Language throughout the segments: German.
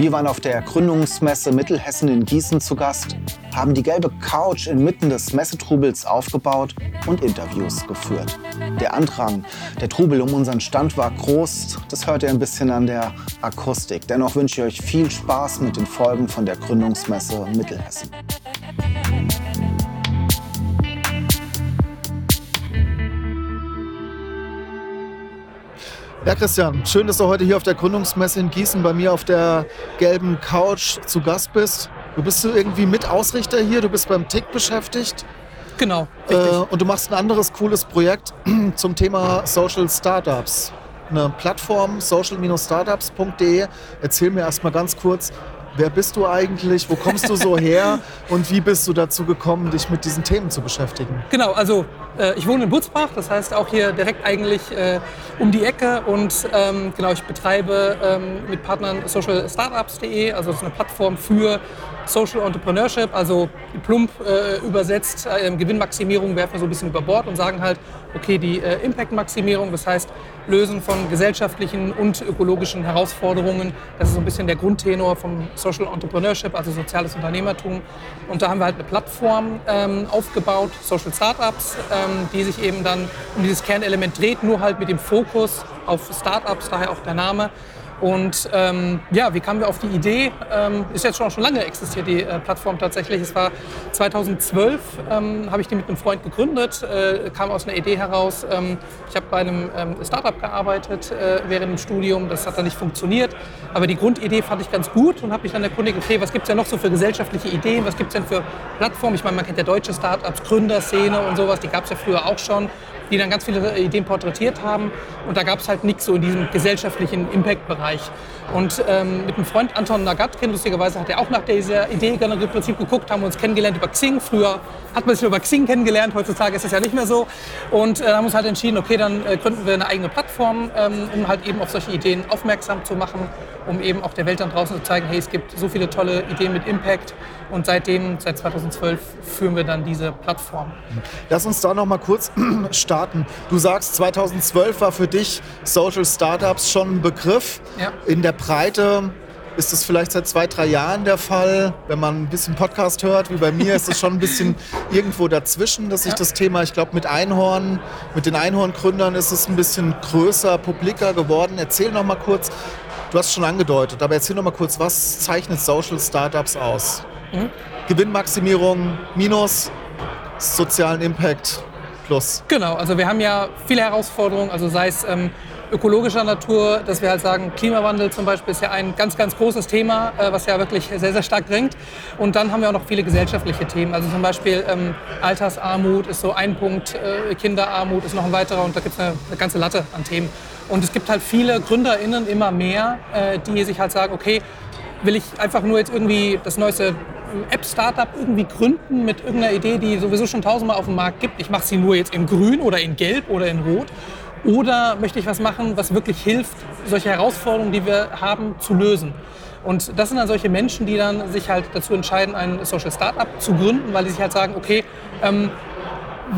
Wir waren auf der Gründungsmesse Mittelhessen in Gießen zu Gast, haben die gelbe Couch inmitten des Messetrubels aufgebaut und Interviews geführt. Der Andrang, der Trubel um unseren Stand war groß, das hört ihr ein bisschen an der Akustik. Dennoch wünsche ich euch viel Spaß mit den Folgen von der Gründungsmesse Mittelhessen. Ja, Christian, schön, dass du heute hier auf der Gründungsmesse in Gießen bei mir auf der gelben Couch zu Gast bist. Du bist irgendwie Mitausrichter hier, du bist beim TIC beschäftigt. Genau. Äh, und du machst ein anderes cooles Projekt zum Thema Social Startups. Eine Plattform social-startups.de. Erzähl mir erstmal ganz kurz, Wer bist du eigentlich? Wo kommst du so her? Und wie bist du dazu gekommen, dich mit diesen Themen zu beschäftigen? Genau, also äh, ich wohne in Butzbach, das heißt auch hier direkt eigentlich äh, um die Ecke. Und ähm, genau, ich betreibe ähm, mit Partnern socialstartups.de, also das ist eine Plattform für Social Entrepreneurship, also plump äh, übersetzt, äh, Gewinnmaximierung werfen wir so ein bisschen über Bord und sagen halt, okay, die äh, Impact-Maximierung, das heißt Lösen von gesellschaftlichen und ökologischen Herausforderungen, das ist so ein bisschen der Grundtenor vom Social Entrepreneurship, also soziales Unternehmertum. Und da haben wir halt eine Plattform ähm, aufgebaut, Social Startups, ähm, die sich eben dann um dieses Kernelement dreht, nur halt mit dem Fokus auf Startups, daher auch der Name. Und ähm, ja, wie kamen wir auf die Idee? Ähm, ist jetzt schon, schon lange existiert die äh, Plattform tatsächlich. Es war 2012, ähm, habe ich die mit einem Freund gegründet, äh, kam aus einer Idee heraus. Ähm, ich habe bei einem ähm, Startup gearbeitet äh, während dem Studium, das hat dann nicht funktioniert. Aber die Grundidee fand ich ganz gut und habe mich dann erkundigt, okay, was gibt es denn noch so für gesellschaftliche Ideen, was gibt es denn für Plattformen? Ich meine, man kennt ja deutsche Startups, Gründerszene und sowas, die gab es ja früher auch schon die dann ganz viele Ideen porträtiert haben. Und da gab es halt nichts so in diesem gesellschaftlichen Impact-Bereich. Und ähm, mit einem Freund Anton Nagatkin, lustigerweise hat er auch nach dieser Idee im Prinzip geguckt, haben uns kennengelernt über Xing. Früher hat man sich über Xing kennengelernt, heutzutage ist das ja nicht mehr so. Und äh, haben uns halt entschieden, okay, dann äh, gründen wir eine eigene Plattform, ähm, um halt eben auf solche Ideen aufmerksam zu machen, um eben auch der Welt dann draußen zu zeigen, hey, es gibt so viele tolle Ideen mit Impact. Und seitdem, seit 2012, führen wir dann diese Plattform. Lass uns da noch mal kurz starten. Du sagst, 2012 war für dich Social Startups schon ein Begriff. Ja. In der Breite ist es vielleicht seit zwei, drei Jahren der Fall. Wenn man ein bisschen Podcast hört, wie bei mir, ist es schon ein bisschen irgendwo dazwischen, dass sich ja. das Thema, ich glaube, mit Einhorn, mit den Einhorngründern ist es ein bisschen größer, publiker geworden. Erzähl noch mal kurz, du hast es schon angedeutet, aber erzähl noch mal kurz, was zeichnet Social Startups aus? Mhm. Gewinnmaximierung minus sozialen Impact plus. Genau, also wir haben ja viele Herausforderungen, also sei es ähm, ökologischer Natur, dass wir halt sagen, Klimawandel zum Beispiel ist ja ein ganz, ganz großes Thema, äh, was ja wirklich sehr, sehr stark drängt. Und dann haben wir auch noch viele gesellschaftliche Themen. Also zum Beispiel ähm, Altersarmut ist so ein Punkt, äh, Kinderarmut ist noch ein weiterer und da gibt es eine, eine, ganze Latte an Themen. Und es gibt halt viele GründerInnen, immer mehr, äh, die sich halt sagen, okay, will ich einfach nur jetzt irgendwie das neueste App-Startup irgendwie gründen mit irgendeiner Idee, die sowieso schon tausendmal auf dem Markt gibt. Ich mache sie nur jetzt in grün oder in gelb oder in rot. Oder möchte ich was machen, was wirklich hilft, solche Herausforderungen, die wir haben, zu lösen? Und das sind dann solche Menschen, die dann sich halt dazu entscheiden, ein Social Startup zu gründen, weil sie sich halt sagen, okay, ähm,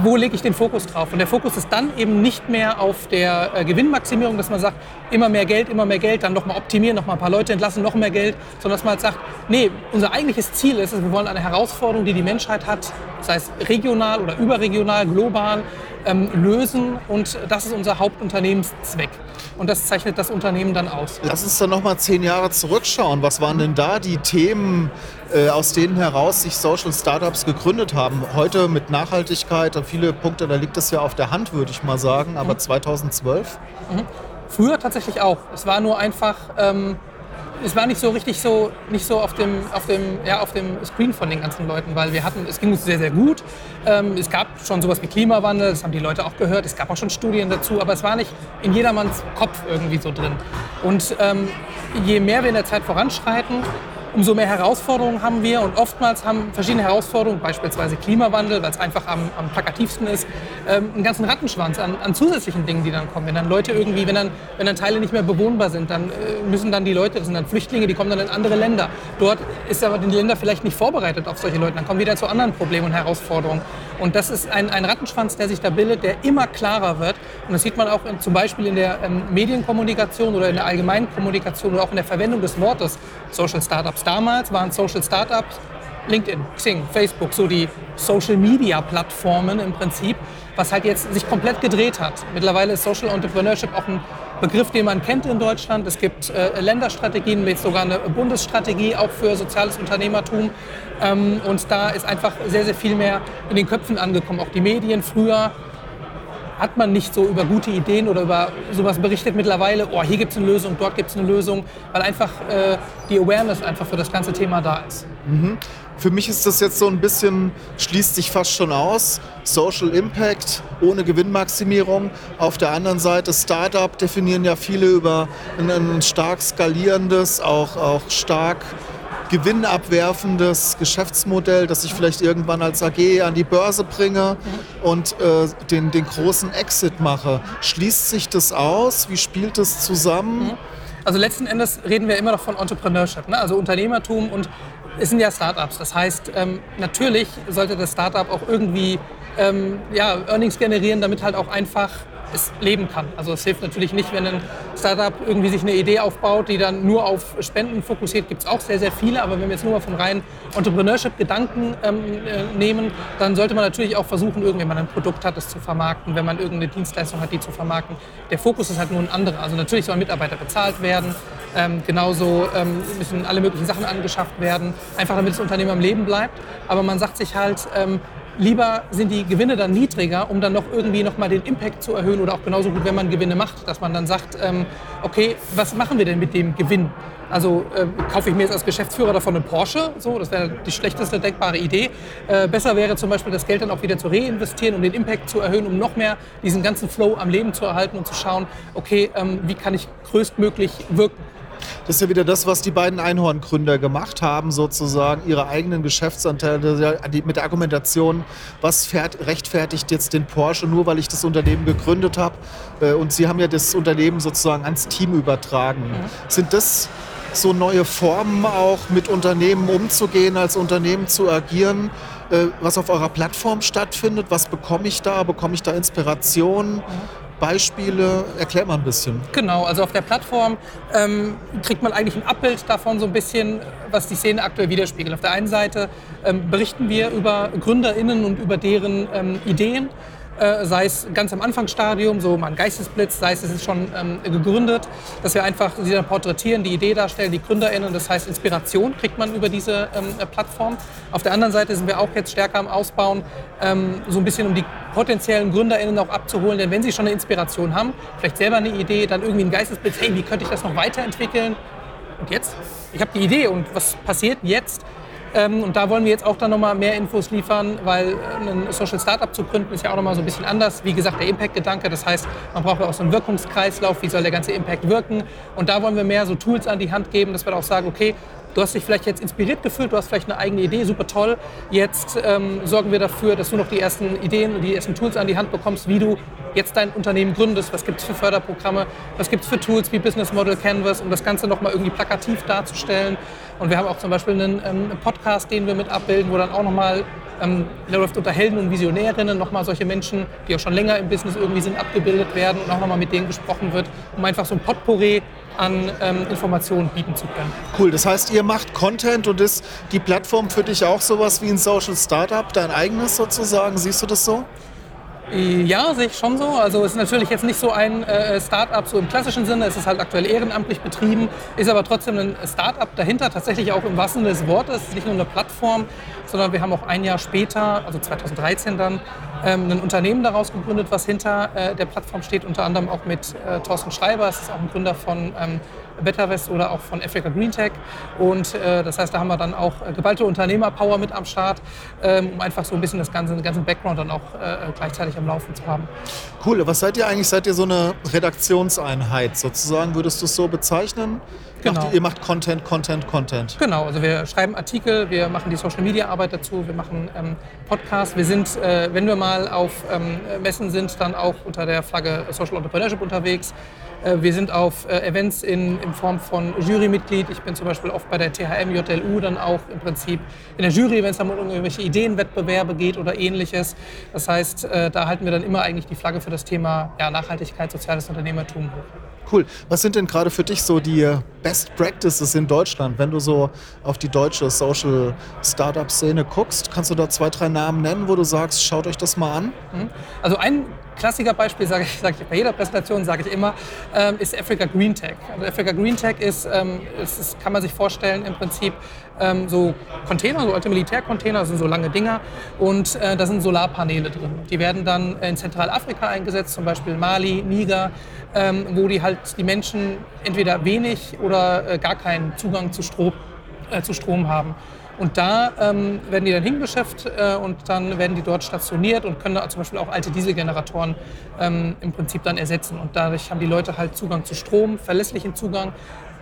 wo lege ich den Fokus drauf? Und der Fokus ist dann eben nicht mehr auf der äh, Gewinnmaximierung, dass man sagt, immer mehr Geld, immer mehr Geld, dann nochmal optimieren, nochmal ein paar Leute entlassen, noch mehr Geld, sondern dass man halt sagt, nee, unser eigentliches Ziel ist wir wollen eine Herausforderung, die die Menschheit hat, sei es regional oder überregional, global, ähm, lösen und das ist unser Hauptunternehmenszweck. Und das zeichnet das Unternehmen dann aus. Lass uns dann noch mal zehn Jahre zurückschauen. Was waren denn da die Themen, äh, aus denen heraus sich Social Startups gegründet haben? Heute mit Nachhaltigkeit, viele Punkte, da liegt es ja auf der Hand, würde ich mal sagen. Aber mhm. 2012? Mhm. Früher tatsächlich auch. Es war nur einfach ähm, es war nicht so richtig so, nicht so auf dem, auf dem, ja, auf dem Screen von den ganzen Leuten, weil wir hatten, es ging uns sehr, sehr gut. Ähm, es gab schon sowas wie Klimawandel, das haben die Leute auch gehört. Es gab auch schon Studien dazu, aber es war nicht in jedermanns Kopf irgendwie so drin. Und ähm, je mehr wir in der Zeit voranschreiten, umso mehr Herausforderungen haben wir und oftmals haben verschiedene Herausforderungen, beispielsweise Klimawandel, weil es einfach am, am plakativsten ist, ähm, einen ganzen Rattenschwanz an, an, zusätzlichen Dingen, die dann kommen. Wenn dann Leute irgendwie, wenn dann, wenn dann Teile nicht mehr bewohnbar sind, dann äh, müssen dann die Leute, das sind dann Flüchtlinge, die kommen dann in andere Länder. Dort ist aber die Länder vielleicht nicht vorbereitet auf solche Leute. Dann kommen wieder zu anderen Problemen und Herausforderungen. Und das ist ein, ein Rattenschwanz, der sich da bildet, der immer klarer wird. Und das sieht man auch in, zum Beispiel in der ähm, Medienkommunikation oder in der allgemeinen Kommunikation oder auch in der Verwendung des Wortes Social Startups. Damals waren Social Startups LinkedIn, Xing, Facebook, so die Social Media Plattformen im Prinzip, was halt jetzt sich komplett gedreht hat. Mittlerweile ist Social Entrepreneurship auch ein Begriff, den man kennt in Deutschland. Es gibt äh, Länderstrategien, jetzt sogar eine Bundesstrategie auch für soziales Unternehmertum. Ähm, und da ist einfach sehr, sehr viel mehr in den Köpfen angekommen. Auch die Medien früher hat man nicht so über gute Ideen oder über sowas berichtet mittlerweile, oh, hier gibt es eine Lösung, dort gibt es eine Lösung, weil einfach äh, die Awareness einfach für das ganze Thema da ist. Mhm. Für mich ist das jetzt so ein bisschen, schließt sich fast schon aus. Social Impact ohne Gewinnmaximierung. Auf der anderen Seite Startup definieren ja viele über ein, stark skalierendes, auch, auch stark gewinnabwerfendes Geschäftsmodell, das ich vielleicht irgendwann als AG an die Börse bringe und äh, den, den großen Exit mache. Schließt sich das aus? Wie spielt das zusammen? Mhm. Also letzten Endes reden wir immer noch von Entrepreneurship, ne? also Unternehmertum und es sind ja Startups. Das heißt, ähm, natürlich sollte das Startup auch irgendwie ähm, ja, Earnings generieren, damit halt auch einfach es leben kann. Also es hilft natürlich nicht, wenn ein Startup irgendwie sich eine Idee aufbaut, die dann nur auf Spenden fokussiert, gibt es auch sehr, sehr viele. Aber wenn wir jetzt nur mal vom reinen Entrepreneurship-Gedanken ähm, äh, nehmen, dann sollte man natürlich auch versuchen, irgendwie, wenn man ein Produkt hat, es zu vermarkten, wenn man irgendeine Dienstleistung hat, die zu vermarkten. Der Fokus ist halt nur ein anderer. Also natürlich sollen Mitarbeiter bezahlt werden, ähm, genauso ähm, müssen alle möglichen Sachen angeschafft werden, einfach damit das Unternehmen am Leben bleibt. Aber man sagt sich halt, ähm, lieber sind die Gewinne dann niedriger, um dann noch irgendwie noch mal den Impact zu erhöhen oder auch genauso gut, wenn man Gewinne macht, dass man dann sagt, ähm, okay, was machen wir denn mit dem Gewinn? Also äh, kaufe ich mir jetzt als Geschäftsführer davon eine Porsche, so, das wäre die schlechteste denkbare Idee. Äh, besser wäre zum Beispiel das Geld dann auch wieder zu reinvestieren, um den Impact zu erhöhen, um noch mehr diesen ganzen Flow am Leben zu erhalten und zu schauen, okay, ähm, wie kann ich größtmöglich wirken. Das ist ja wieder das, was die beiden Einhorngründer gemacht haben, sozusagen ihre eigenen Geschäftsanteile mit der Argumentation, was fährt, rechtfertigt jetzt den Porsche nur, weil ich das Unternehmen gegründet habe. Äh, und sie haben ja das Unternehmen sozusagen ans Team übertragen. Mhm. Sind das so neue Formen auch mit Unternehmen umzugehen, als Unternehmen zu agieren, äh, was auf eurer Plattform stattfindet? Was bekomme ich da? Bekomme ich da Inspiration? Beispiele? Erklär mal ein bisschen. Genau, also auf der Plattform ähm, kriegt man eigentlich ein Abbild davon, so ein bisschen, was die Szene aktuell widerspiegelt. Auf der einen Seite ähm, berichten wir über GründerInnen und über deren ähm, Ideen äh, sei es ganz am Anfangsstadium, so mal ein Geistesblitz, sei es, es ist schon ähm, gegründet, dass wir einfach sie dann porträtieren, die Idee darstellen, die GründerInnen, das heißt Inspiration kriegt man über diese ähm, äh, Plattform. Auf der anderen Seite sind wir auch jetzt stärker am Ausbauen, ähm, so ein bisschen um die potenziellen GründerInnen auch abzuholen, denn wenn sie schon eine Inspiration haben, vielleicht selber eine Idee, dann irgendwie ein Geistesblitz, hey, wie könnte ich das noch weiterentwickeln? Und jetzt? Ich habe die Idee und was passiert jetzt? Ähm, und da wollen wir jetzt auch dann nochmal mehr Infos liefern, weil äh, ein Social Startup zu gründen ist ja auch nochmal so ein bisschen anders. Wie gesagt, der Impact-Gedanke, das heißt, man braucht ja auch so einen Wirkungskreislauf, wie soll der ganze Impact wirken. Und da wollen wir mehr so Tools an die Hand geben, dass wir auch sagen, okay, Du hast dich vielleicht jetzt inspiriert gefühlt, du hast vielleicht eine eigene Idee, super toll. Jetzt ähm, sorgen wir dafür, dass du noch die ersten Ideen und die ersten Tools an die Hand bekommst, wie du jetzt dein Unternehmen gründest. Was gibt es für Förderprogramme? Was gibt es für Tools wie Business Model Canvas, um das Ganze nochmal irgendwie plakativ darzustellen? Und wir haben auch zum Beispiel einen ähm, Podcast, den wir mit abbilden, wo dann auch nochmal ähm, läuft unter Helden und Visionärinnen, nochmal solche Menschen, die auch schon länger im Business irgendwie sind, abgebildet werden und auch nochmal mit denen gesprochen wird, um einfach so ein Potpourri an ähm, Informationen bieten zu können. Cool, das heißt, ihr macht Content und ist die Plattform für dich auch sowas wie ein Social Startup, dein eigenes sozusagen? Siehst du das so? Ja, sehe ich schon so. Also es ist natürlich jetzt nicht so ein äh, Start-up so im klassischen Sinne. Es ist halt aktuell ehrenamtlich betrieben, ist aber trotzdem ein Start-up dahinter, tatsächlich auch im wahrsten Sinne des Wortes. Es ist nicht nur eine Plattform, sondern wir haben auch ein Jahr später, also 2013 dann, ähm, ein Unternehmen daraus gegründet, was hinter äh, der Plattform steht, unter anderem auch mit äh, Thorsten Schreiber. Das ist auch ein Gründer von ähm, BetterWest oder auch von Africa Green Tech. Und äh, das heißt, da haben wir dann auch äh, geballte Unternehmerpower mit am Start, ähm, um einfach so ein bisschen das ganze, den ganzen Background dann auch äh, gleichzeitig am Laufen zu haben. Cool. Was seid ihr eigentlich? Seid ihr so eine Redaktionseinheit sozusagen? Würdest du es so bezeichnen? Genau. Macht, ihr macht Content, Content, Content. Genau, also wir schreiben Artikel, wir machen die Social Media Arbeit dazu, wir machen ähm, Podcasts. Wir sind, äh, wenn wir mal auf ähm, Messen sind, dann auch unter der Flagge Social Entrepreneurship unterwegs. Äh, wir sind auf äh, Events in, in Form von Jurymitglied. Ich bin zum Beispiel oft bei der THM JLU dann auch im Prinzip in der Jury, wenn es dann um irgendwelche Ideenwettbewerbe geht oder ähnliches. Das heißt, äh, da halten wir dann immer eigentlich die Flagge für das Thema ja, Nachhaltigkeit, soziales Unternehmertum hoch. Cool. Was sind denn gerade für dich so die Best Practices in Deutschland, wenn du so auf die deutsche Social Startup Szene guckst? Kannst du da zwei, drei Namen nennen, wo du sagst, schaut euch das mal an? Mhm. Also ein Klassikerbeispiel, sage ich, sag ich bei jeder Präsentation, sage ich immer, ähm, ist Africa Green Tech. Also Africa Green Tech ist, ähm, ist, ist, kann man sich vorstellen, im Prinzip ähm, so Container, so alte Militärcontainer, sind so lange Dinger und äh, da sind Solarpaneele drin. Die werden dann in Zentralafrika eingesetzt, zum Beispiel Mali, Niger, ähm, wo die halt die Menschen entweder wenig oder äh, gar keinen Zugang zu Strom, äh, zu Strom haben. Und da ähm, werden die dann hingeschafft äh, und dann werden die dort stationiert und können da zum Beispiel auch alte Dieselgeneratoren ähm, im Prinzip dann ersetzen. Und dadurch haben die Leute halt Zugang zu Strom, verlässlichen Zugang.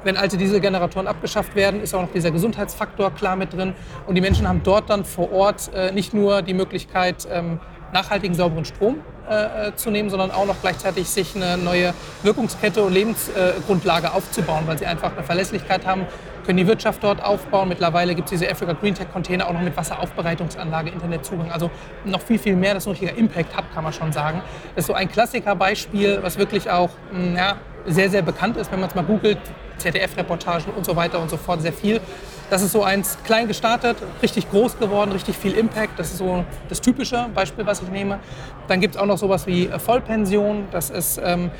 Wenn alte Dieselgeneratoren abgeschafft werden, ist auch noch dieser Gesundheitsfaktor klar mit drin. Und die Menschen haben dort dann vor Ort äh, nicht nur die Möglichkeit, ähm, nachhaltigen, sauberen Strom äh, äh, zu nehmen, sondern auch noch gleichzeitig sich eine neue Wirkungskette und Lebensgrundlage äh, aufzubauen, weil sie einfach eine Verlässlichkeit haben, können die Wirtschaft dort aufbauen. Mittlerweile gibt es diese Africa Green Tech Container auch noch mit Wasseraufbereitungsanlage, Internetzugang. Also noch viel, viel mehr. Das ein richtiger Impact-Hub, kann man schon sagen. Das ist so ein Klassikerbeispiel, was wirklich auch hm, ja, sehr, sehr bekannt ist, wenn man es mal googelt. ZDF-Reportagen und so weiter und so fort, sehr viel. Das ist so eins klein gestartet, richtig groß geworden, richtig viel Impact. Das ist so das typische Beispiel, was ich nehme. Dann gibt es auch noch sowas wie Vollpension. Das ist ähm, äh,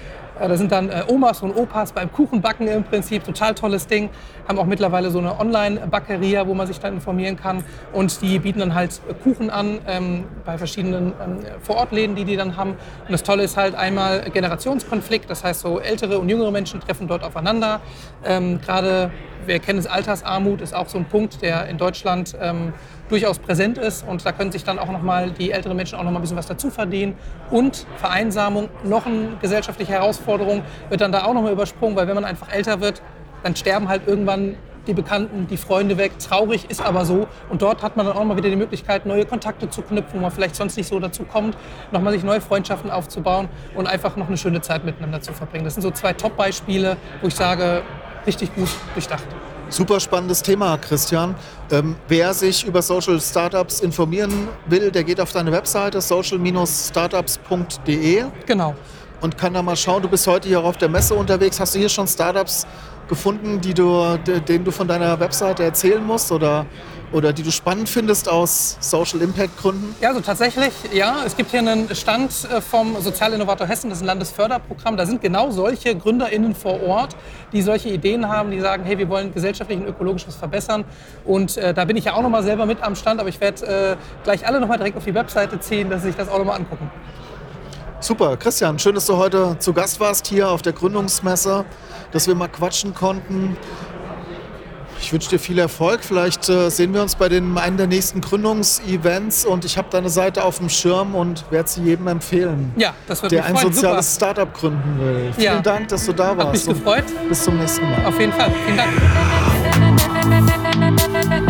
da sind dann äh, Omas und Opas beim Kuchenbacken im Prinzip, total tolles Ding. Haben auch mittlerweile so eine Online-Backeria, wo man sich dann informieren kann. Und die bieten dann halt Kuchen an ähm, bei verschiedenen ähm, Vorortläden, die die dann haben. Und das Tolle ist halt einmal Generationskonflikt, das heißt so ältere und jüngere Menschen treffen dort aufeinander. Ähm, Gerade, wir kennen es, Altersarmut ist auch so ein Punkt, der in Deutschland ähm, durchaus präsent ist. Und da können sich dann auch noch mal die älteren Menschen auch noch mal ein bisschen was dazu verdienen. Und Vereinsamung, noch eine gesellschaftliche Herausforderung, wird dann da auch noch mal übersprungen, weil wenn man einfach älter wird, dann sterben halt irgendwann die Bekannten, die Freunde weg. Traurig ist aber so. Und dort hat man dann auch mal wieder die Möglichkeit, neue Kontakte zu knüpfen, wo man vielleicht sonst nicht so dazu kommt, nochmal sich neue Freundschaften aufzubauen und einfach noch eine schöne Zeit miteinander zu verbringen. Das sind so zwei Top-Beispiele, wo ich sage, richtig gut durchdacht. Super spannendes Thema, Christian. Ähm, wer sich über Social Startups informieren will, der geht auf deine Webseite social-startups.de. Genau. Und kann da mal schauen, du bist heute hier auf der Messe unterwegs. Hast du hier schon Startups gefunden, die du, denen du von deiner Webseite erzählen musst? Oder oder die du spannend findest aus Social Impact Gründen? Ja, also tatsächlich, ja. Es gibt hier einen Stand äh, vom Sozialinnovator Hessen, das ist ein Landesförderprogramm. Da sind genau solche GründerInnen vor Ort, die solche Ideen haben, die sagen, hey, wir wollen gesellschaftlich und ökologisch was verbessern. Und äh, da bin ich ja auch noch mal selber mit am Stand, aber ich werde äh, gleich alle noch mal direkt auf die Webseite ziehen, dass sie sich das auch noch mal angucken. Super, Christian, schön, dass du heute zu Gast warst hier auf der Gründungsmesse, dass wir mal quatschen konnten. Ich wünsche dir viel Erfolg. Vielleicht äh, sehen wir uns bei den, einem der nächsten Gründungsevents und ich habe deine Seite auf dem Schirm und werde sie jedem empfehlen, ja, das wird der ein soziales Super. Startup gründen will. Vielen ja. Dank, dass du da warst. Hat mich gefreut. Bis zum nächsten Mal. Auf jeden Fall. Vielen Dank.